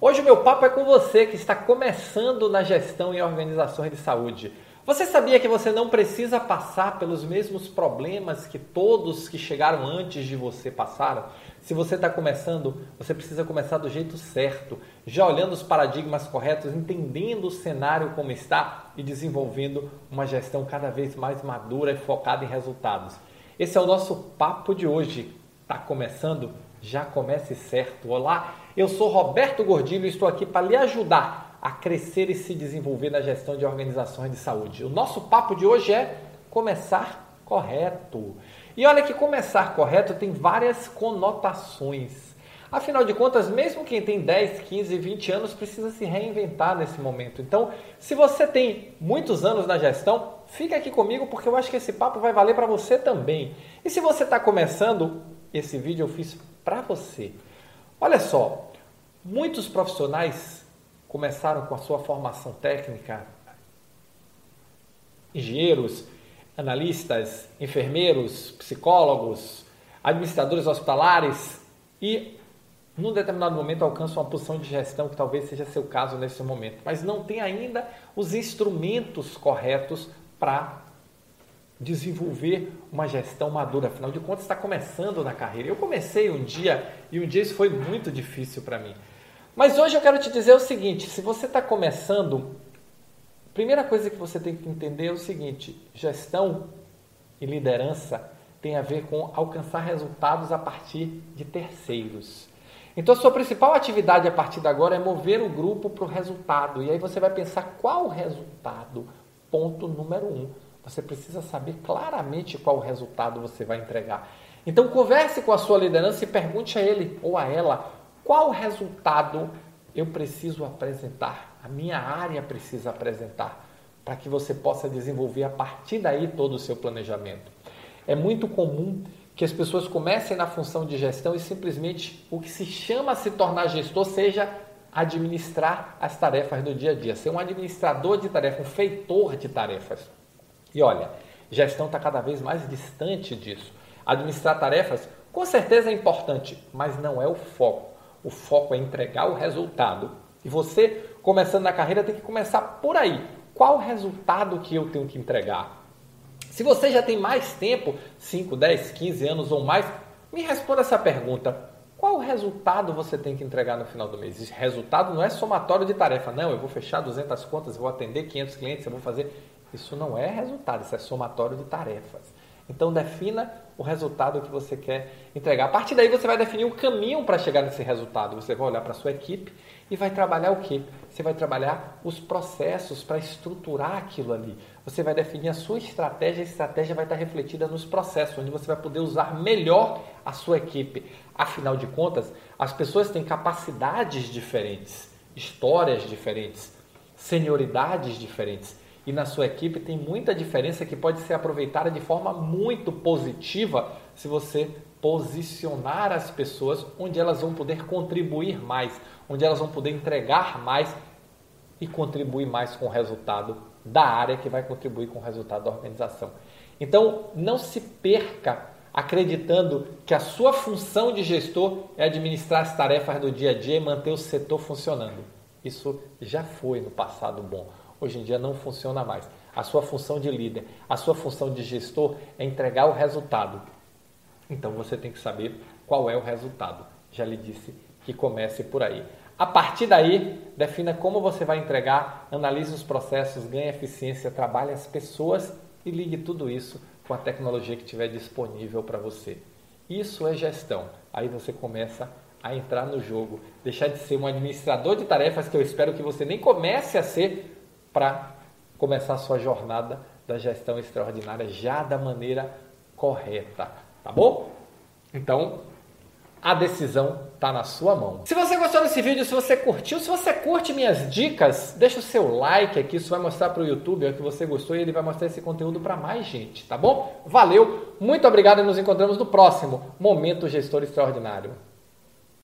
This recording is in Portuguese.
Hoje o meu papo é com você que está começando na gestão e organizações de saúde. Você sabia que você não precisa passar pelos mesmos problemas que todos que chegaram antes de você passaram? Se você está começando, você precisa começar do jeito certo, já olhando os paradigmas corretos, entendendo o cenário como está e desenvolvendo uma gestão cada vez mais madura e focada em resultados. Esse é o nosso papo de hoje. Está começando? Já comece certo. Olá, eu sou Roberto Gordilho e estou aqui para lhe ajudar a crescer e se desenvolver na gestão de organizações de saúde. O nosso papo de hoje é começar correto. E olha que começar correto tem várias conotações. Afinal de contas, mesmo quem tem 10, 15, 20 anos precisa se reinventar nesse momento. Então, se você tem muitos anos na gestão, fica aqui comigo porque eu acho que esse papo vai valer para você também. E se você está começando, esse vídeo eu fiz para você. Olha só, muitos profissionais começaram com a sua formação técnica, engenheiros, analistas, enfermeiros, psicólogos, administradores hospitalares e num determinado momento alcançam uma posição de gestão que talvez seja seu caso nesse momento, mas não tem ainda os instrumentos corretos para desenvolver uma gestão madura. Afinal de contas, está começando na carreira. Eu comecei um dia e um dia isso foi muito difícil para mim. Mas hoje eu quero te dizer o seguinte: se você está começando, a primeira coisa que você tem que entender é o seguinte: gestão e liderança tem a ver com alcançar resultados a partir de terceiros. Então, a sua principal atividade a partir de agora é mover o grupo para o resultado. E aí você vai pensar qual o resultado? Ponto número um você precisa saber claramente qual resultado você vai entregar. Então converse com a sua liderança e pergunte a ele ou a ela qual resultado eu preciso apresentar, a minha área precisa apresentar, para que você possa desenvolver a partir daí todo o seu planejamento. É muito comum que as pessoas comecem na função de gestão e simplesmente o que se chama se tornar gestor seja administrar as tarefas do dia a dia, ser um administrador de tarefas, um feitor de tarefas. E olha, gestão está cada vez mais distante disso. Administrar tarefas, com certeza é importante, mas não é o foco. O foco é entregar o resultado. E você, começando na carreira, tem que começar por aí. Qual o resultado que eu tenho que entregar? Se você já tem mais tempo, 5, 10, 15 anos ou mais, me responda essa pergunta. Qual resultado você tem que entregar no final do mês? Esse resultado não é somatório de tarefa. Não, eu vou fechar 200 contas, vou atender 500 clientes, eu vou fazer isso não é resultado, isso é somatório de tarefas. Então defina o resultado que você quer entregar. A partir daí você vai definir o caminho para chegar nesse resultado. Você vai olhar para a sua equipe e vai trabalhar o quê? Você vai trabalhar os processos para estruturar aquilo ali. Você vai definir a sua estratégia, a estratégia vai estar refletida nos processos, onde você vai poder usar melhor a sua equipe. Afinal de contas, as pessoas têm capacidades diferentes, histórias diferentes, senioridades diferentes e na sua equipe tem muita diferença que pode ser aproveitada de forma muito positiva se você posicionar as pessoas onde elas vão poder contribuir mais, onde elas vão poder entregar mais e contribuir mais com o resultado da área que vai contribuir com o resultado da organização. Então, não se perca acreditando que a sua função de gestor é administrar as tarefas do dia a dia e manter o setor funcionando. Isso já foi no passado bom hoje em dia não funciona mais. A sua função de líder, a sua função de gestor é entregar o resultado. Então você tem que saber qual é o resultado. Já lhe disse que comece por aí. A partir daí, defina como você vai entregar, analise os processos, ganhe eficiência, trabalhe as pessoas e ligue tudo isso com a tecnologia que estiver disponível para você. Isso é gestão. Aí você começa a entrar no jogo, deixar de ser um administrador de tarefas que eu espero que você nem comece a ser para começar a sua jornada da gestão extraordinária já da maneira correta, tá bom? Então, a decisão está na sua mão. Se você gostou desse vídeo, se você curtiu, se você curte minhas dicas, deixa o seu like aqui, isso vai mostrar para o YouTube que você gostou e ele vai mostrar esse conteúdo para mais gente, tá bom? Valeu, muito obrigado e nos encontramos no próximo Momento Gestor Extraordinário.